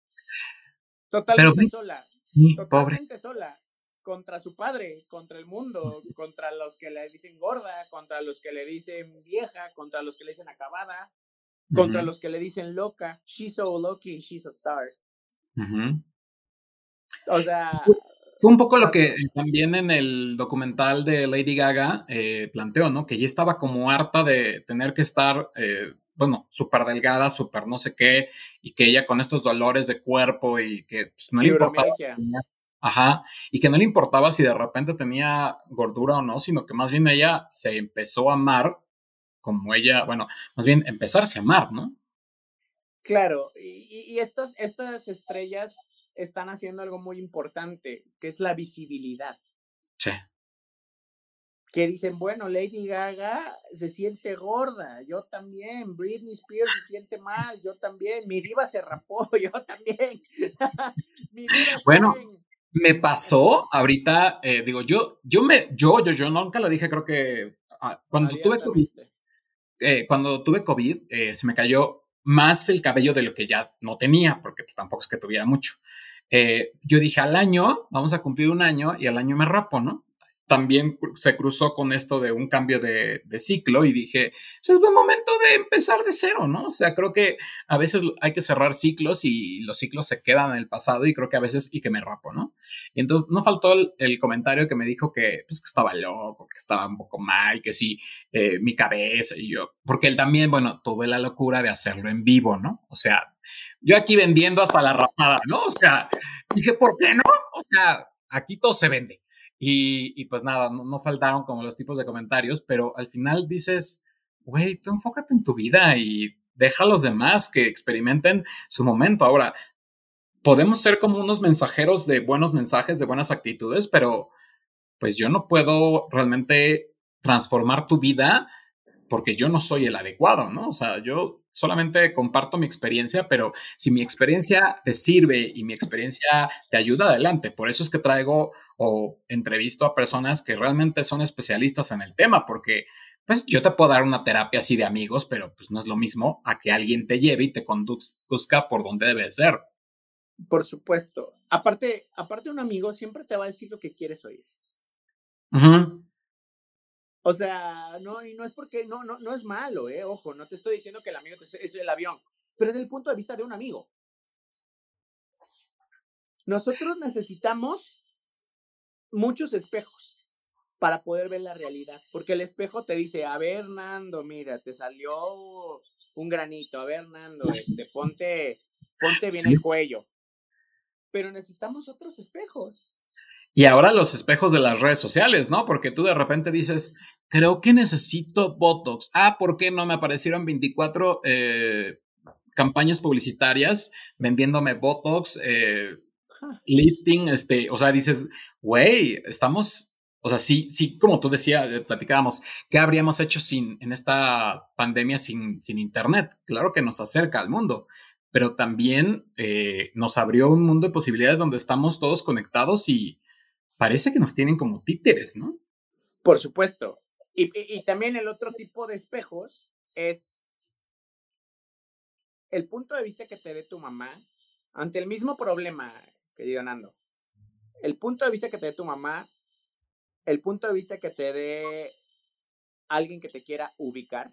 Totalmente sola. Sí, totalmente sola contra su padre, contra el mundo, contra los que le dicen gorda, contra los que le dicen vieja, contra los que le dicen acabada, contra los que le dicen loca. She's so lucky, she's a star. O sea. Fue un poco lo que también en el documental de Lady Gaga eh, planteó, ¿no? Que ella estaba como harta de tener que estar, eh, bueno, súper delgada, súper no sé qué, y que ella con estos dolores de cuerpo y que pues, no le importaba. Ajá, y que no le importaba si de repente tenía gordura o no, sino que más bien ella se empezó a amar como ella, bueno, más bien empezarse a amar, ¿no? Claro, y, estas, estas estrellas están haciendo algo muy importante, que es la visibilidad. Sí. Que dicen, bueno, Lady Gaga se siente gorda, yo también, Britney Spears se siente mal, yo también, mi diva se rapó, yo también. mi diva bueno, me pasó ahorita, eh, digo, yo, yo me, yo, yo, yo nunca lo dije, creo que ah, cuando, tuve COVID, eh, cuando tuve COVID, eh, se me cayó más el cabello de lo que ya no tenía, porque pues, tampoco es que tuviera mucho. yo dije, al año, vamos a cumplir un año y al año me rapo, ¿no? También se cruzó con esto de un cambio de, ciclo y dije, pues, es buen momento de empezar de cero, ¿no? O sea, creo que a veces hay que cerrar ciclos y los ciclos se quedan en el pasado y creo que a veces y que me rapo, ¿no? Y entonces no faltó el, comentario que me dijo que, pues, que estaba loco, que estaba un poco mal, que sí, eh, mi cabeza y yo, porque él también, bueno, tuve la locura de hacerlo en vivo, ¿no? O sea, yo aquí vendiendo hasta la rapada, ¿no? O sea, dije, ¿por qué no? O sea, aquí todo se vende. Y, pues nada, no, faltaron como los tipos de comentarios, pero al final dices, güey, tú enfócate en tu vida y deja a los demás que experimenten su momento. Ahora, podemos ser como unos mensajeros de buenos mensajes, de buenas actitudes, pero pues yo no puedo realmente transformar tu vida porque yo no soy el adecuado, ¿no? O sea, yo solamente comparto mi experiencia, pero si mi experiencia te sirve y mi experiencia te ayuda, adelante. Por eso es que traigo o entrevisto a personas que realmente son especialistas en el tema, porque pues yo te puedo dar una terapia así de amigos, pero pues no es lo mismo a que alguien te lleve y te conduzca por donde debe ser. Por supuesto. Aparte, aparte un amigo siempre te va a decir lo que quieres oír. O sea, no, y no es porque, no, no, no es malo, eh, ojo, no te estoy diciendo que el amigo es el avión, pero es el punto de vista de un amigo. Nosotros necesitamos muchos espejos para poder ver la realidad, porque el espejo te dice, a ver, Nando, mira, te salió un granito, a ver, Nando, este, ponte, ponte bien el cuello. Pero necesitamos otros espejos. Y ahora los espejos de las redes sociales, ¿no? Porque tú de repente dices, creo que necesito Botox. Ah, ¿por qué no me aparecieron 24 eh, campañas publicitarias vendiéndome Botox, eh, lifting? Este, o sea, dices, güey, estamos, o sea, sí, sí, como tú decías, eh, platicábamos, ¿qué habríamos hecho sin, en esta pandemia sin, sin Internet? Claro que nos acerca al mundo pero también nos abrió un mundo de posibilidades donde estamos todos conectados y, parece que nos tienen como títeres, ¿no? Por supuesto. Y, también el otro tipo de espejos es el punto de vista que te dé tu mamá ante el mismo problema, querido Nando. El punto de vista que te dé tu mamá, el punto de vista que te dé alguien que te quiera ubicar,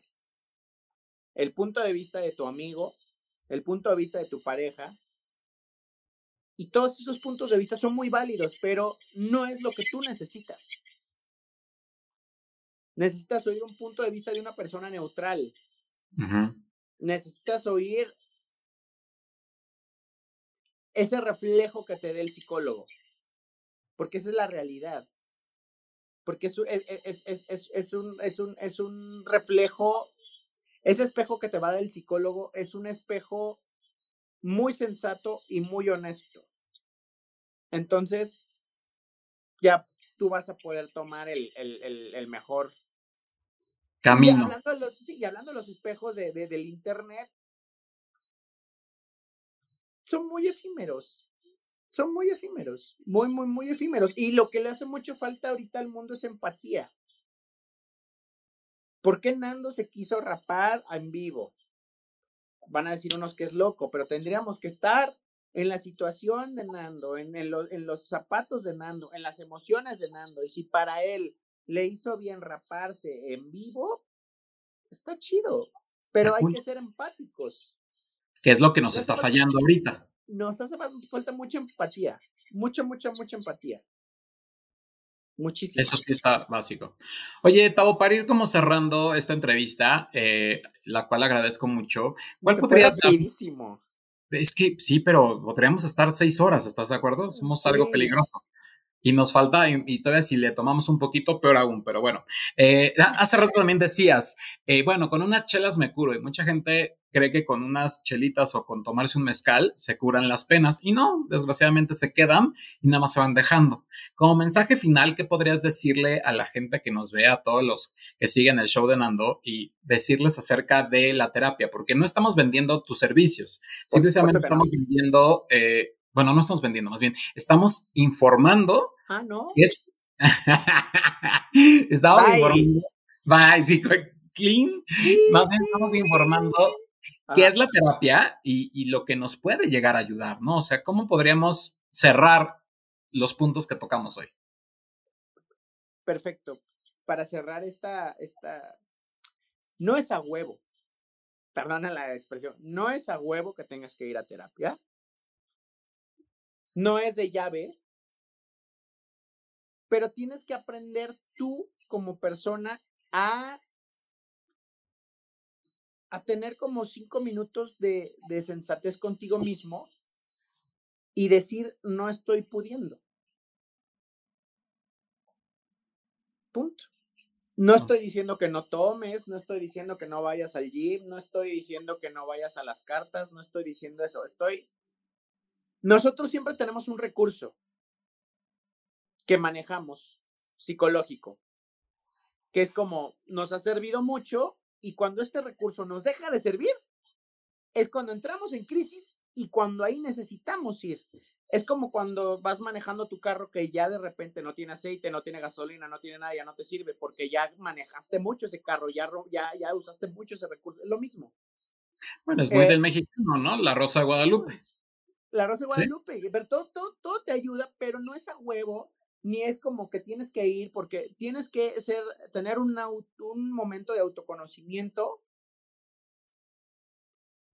el punto de vista de tu amigo, el punto de vista de tu pareja, y todos esos puntos de vista son muy válidos, pero no es lo que tú necesitas. Necesitas oír un punto de vista de una persona neutral. Necesitas oír ese reflejo que te dé el psicólogo. Porque esa es la realidad. Porque es, es, es, es, un, es, un, es un reflejo, ese espejo que te va a dar el psicólogo es un espejo muy sensato y muy honesto. Entonces, ya tú vas a poder tomar el, mejor, camino. Y hablando de los, sí, hablando de los espejos de, del internet, son muy efímeros. Son muy efímeros, muy, muy, muy efímeros. Y lo que le hace mucho falta ahorita al mundo es empatía. ¿Por qué Nando se quiso rapar en vivo? Van a decir unos que es loco, pero tendríamos que estar en la situación de Nando, en, en los zapatos de Nando, en las emociones de Nando. Y si para él le hizo bien raparse en vivo, está chido, pero hay que ser empáticos. ¿Qué es lo que nos está fallando ahorita? Nos hace falta mucha empatía, mucha, mucha, mucha empatía. Muchísimo. Eso sí está básico. Oye, Tavo, para ir como cerrando esta entrevista, eh, la cual agradezco mucho, ¿cuál podría ser? Es que sí, pero podríamos estar seis horas, ¿estás de acuerdo? Somos algo peligroso y nos falta, y, todavía si le tomamos un poquito, peor aún, pero bueno. Eh, hace rato también decías, eh, bueno, con unas chelas me curo, y mucha gente cree que con unas chelitas o con tomarse un mezcal se curan las penas, y no, desgraciadamente se quedan y nada más se van dejando. Como mensaje final, ¿qué podrías decirle a la gente que nos ve, a todos los que siguen el show de Nando, y decirles acerca de la terapia? Porque no estamos vendiendo tus servicios, simplemente estamos vendiendo... Eh, bueno, no estamos vendiendo, más bien, estamos informando. Ah, no. Es, estamos informando. Bye, sí, clean. Más bien estamos informando qué es la terapia y, y, lo que nos puede llegar a ayudar, ¿no? O sea, ¿cómo podríamos cerrar los puntos que tocamos hoy? Perfecto. Para cerrar esta, esta, no es a huevo, perdona la expresión, no es a huevo que tengas que ir a terapia no es de llave, pero tienes que aprender tú como persona a, a tener como cinco minutos de, de sensatez contigo mismo y decir, no estoy pudiendo. Punto. No estoy diciendo que no tomes, no estoy diciendo que no vayas al gym, no estoy diciendo que no vayas a las cartas, no estoy diciendo eso. Estoy nosotros siempre tenemos un recurso que manejamos psicológico, que es como nos ha servido mucho y cuando este recurso nos deja de servir, es cuando entramos en crisis y cuando ahí necesitamos ir. Es como cuando vas manejando tu carro que ya de repente no tiene aceite, no tiene gasolina, no tiene nada, ya no te sirve porque ya manejaste mucho ese carro, ya, ya, ya usaste mucho ese recurso. Es lo mismo. Bueno, es muy del eh, mexicano, ¿no? La Rosa Guadalupe. La Rosa de Guadalupe, pero todo, todo, te ayuda, pero no es a huevo, ni es como que tienes que ir, porque tienes que ser, tener un, un momento de autoconocimiento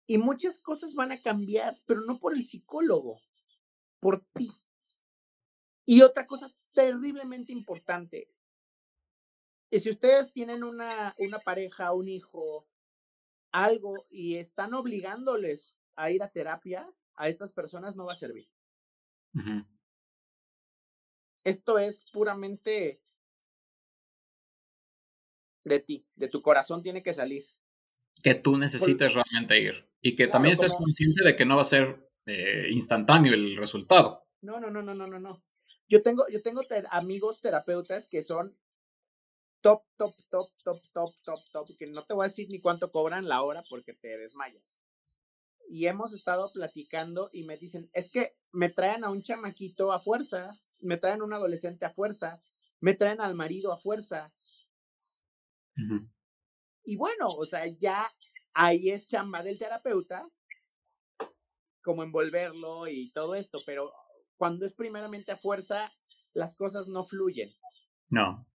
y muchas cosas van a cambiar, pero no por el psicólogo, por ti. Y otra cosa terriblemente importante, y si ustedes tienen una, una pareja, un hijo, algo, y están obligándoles a ir a terapia, a estas personas no va a servir. Esto es puramente de ti, de tu corazón tiene que salir. Que tú necesites realmente ir y que también estés consciente de que no va a ser eh, instantáneo el resultado. No, no, no, no, no, no, no. Yo tengo, yo tengo amigos terapeutas que son top, top, top, top, top, top, top, que no te voy a decir ni cuánto cobran la hora porque te desmayas y hemos estado platicando y me dicen, es que me traen a un chamaquito a fuerza, me traen a un adolescente a fuerza, me traen al marido a fuerza. Y bueno, o sea, ya ahí es chamba del terapeuta, como envolverlo y todo esto, pero cuando es primeramente a fuerza, las cosas no fluyen. No.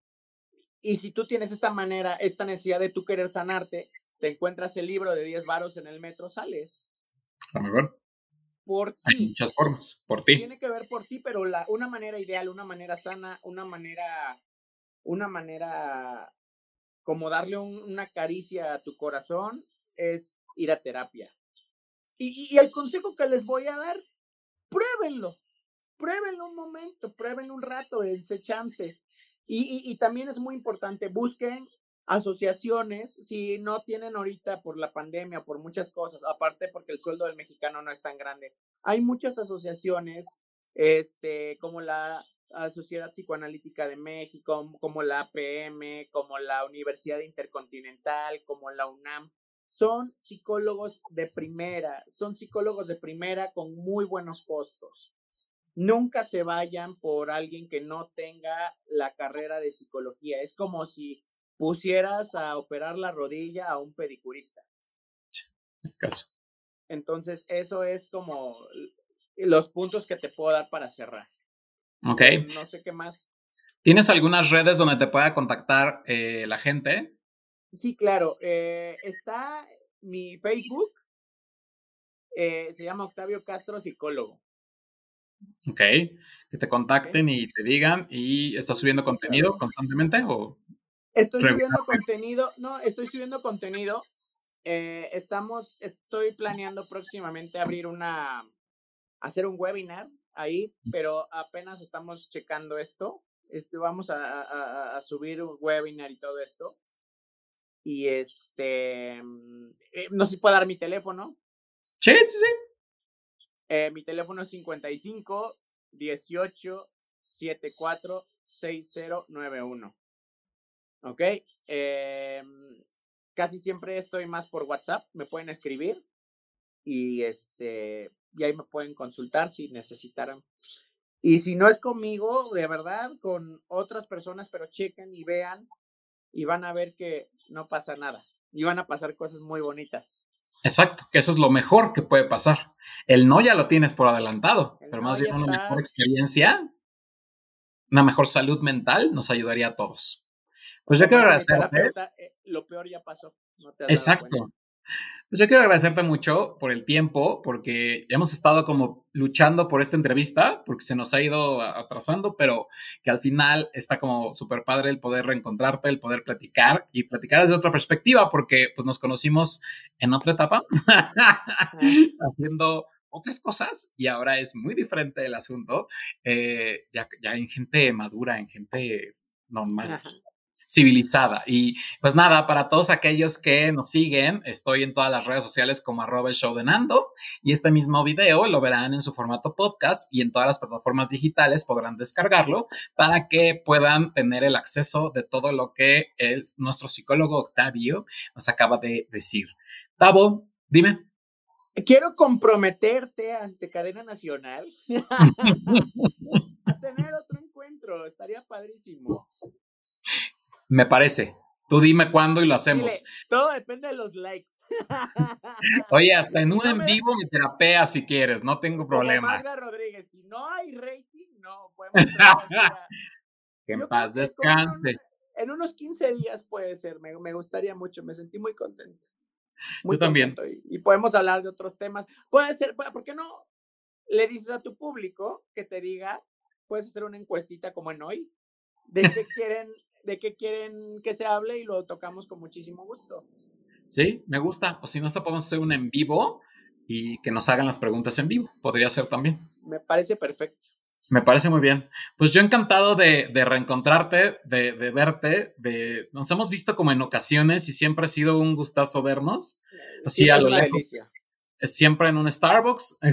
Y si tú tienes esta manera, esta necesidad de tú querer sanarte, te encuentras el libro de 10 varos en el metro, sales. A mejor. Por ti. Hay muchas formas, por ti. Tiene que ver por ti, pero la, una manera ideal, una manera sana, una manera, una manera como darle una caricia a tu corazón es ir a terapia. Y, y, el consejo que les voy a dar, pruébenlo, pruébenlo un momento, prueben un rato, dense chance. Y, y, y, también es muy importante, busquen asociaciones, si no tienen ahorita por la pandemia, por muchas cosas, aparte porque el sueldo del mexicano no es tan grande, hay muchas asociaciones, este, como la Sociedad Psicoanalítica de México, como la APM, como la Universidad Intercontinental, como la UNAM, son psicólogos de primera, son psicólogos de primera con muy buenos costos. Nunca se vayan por alguien que no tenga la carrera de psicología. Es como si pusieras a operar la rodilla a un pedicurista. Caso. Entonces, eso es como los puntos que te puedo dar para cerrar. Ok. No sé qué más. ¿Tienes algunas redes donde te pueda contactar eh, la gente? Sí, claro. Eh, está mi Facebook. Eh, se llama Octavio Castro Psicólogo. Ok. Que te contacten y te digan. ¿Y estás subiendo contenido constantemente o? Estoy subiendo contenido. No, estoy subiendo contenido. estamos, estoy planeando próximamente abrir una, hacer un webinar ahí, pero apenas estamos checando esto. Este, vamos a, a, subir un webinar y todo esto. Y este, mm, eh, no sé si puedo dar mi teléfono. Sí, sí, sí. Eh, mi teléfono es 55 18 74 6091. ¿Ok? Eh, casi siempre estoy más por WhatsApp, me pueden escribir y este y ahí me pueden consultar si necesitaran. Y si no es conmigo, de verdad, con otras personas, pero chequen y vean y van a ver que no pasa nada. Y van a pasar cosas muy bonitas. Exacto, que eso es lo mejor que puede pasar. El no ya lo tienes por adelantado, pero más bien una mejor experiencia, una mejor salud mental nos ayudaría a todos. Pues yo quiero agradecerte. Eh, lo peor ya pasó. Exacto. Pues yo quiero agradecerte mucho por el tiempo, porque hemos estado como luchando por esta entrevista, porque se nos ha ido atrasando, pero que al final está como súper padre el poder reencontrarte, el poder platicar y platicar desde otra perspectiva, porque pues nos conocimos en otra etapa, haciendo otras cosas y ahora es muy diferente el asunto, eh, ya, ya en gente madura, en gente normal civilizada. Y pues nada, para todos aquellos que nos siguen, estoy en todas las redes sociales como arroba el show de Nando y este mismo video lo verán en su formato podcast y en todas las plataformas digitales podrán descargarlo para que puedan tener el acceso de todo lo que el, nuestro psicólogo Octavio nos acaba de decir. Tavo, dime. Quiero comprometerte ante cadena nacional a tener otro encuentro. Estaría padrísimo. Me parece. Tú dime cuándo y lo hacemos. todo depende de los likes. Oye, hasta en un en vivo me terapea si quieres, no tengo problema. Magda Rodríguez, si no hay rating, no podemos. que en paz descanse. en unos 15 días puede ser, me, gustaría mucho, me sentí muy contento. Muy Yo también. Y, y, podemos hablar de otros temas. Puede ser, ¿por qué no le dices a tu público que te diga, puedes hacer una encuestita como en hoy, de qué quieren de qué quieren que se hable y lo tocamos con muchísimo gusto. Sí, me gusta. O si no, hasta podemos hacer un en vivo y que nos hagan las preguntas en vivo. Podría ser también. Me parece perfecto. Me parece muy bien. Pues yo encantado de, reencontrarte, de, verte, de nos hemos visto como en ocasiones y siempre ha sido un gustazo vernos. Así a lo lejos siempre en un Starbucks.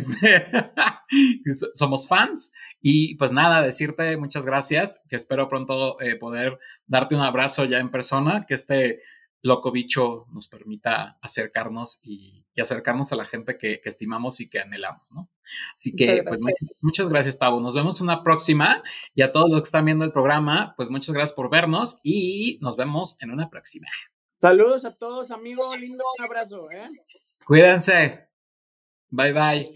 Este, somos fans. Y pues nada, decirte muchas gracias, que espero pronto eh, poder darte un abrazo ya en persona, que este loco bicho nos permita acercarnos y, acercarnos a la gente que, estimamos y que anhelamos, ¿no? Así que, pues muchas, gracias, Tavo. Nos vemos una próxima y a todos los que están viendo el programa, pues muchas gracias por vernos y nos vemos en una próxima. Saludos a todos, amigos. Lindo un abrazo, ¿eh? Cuídense. Bye bye.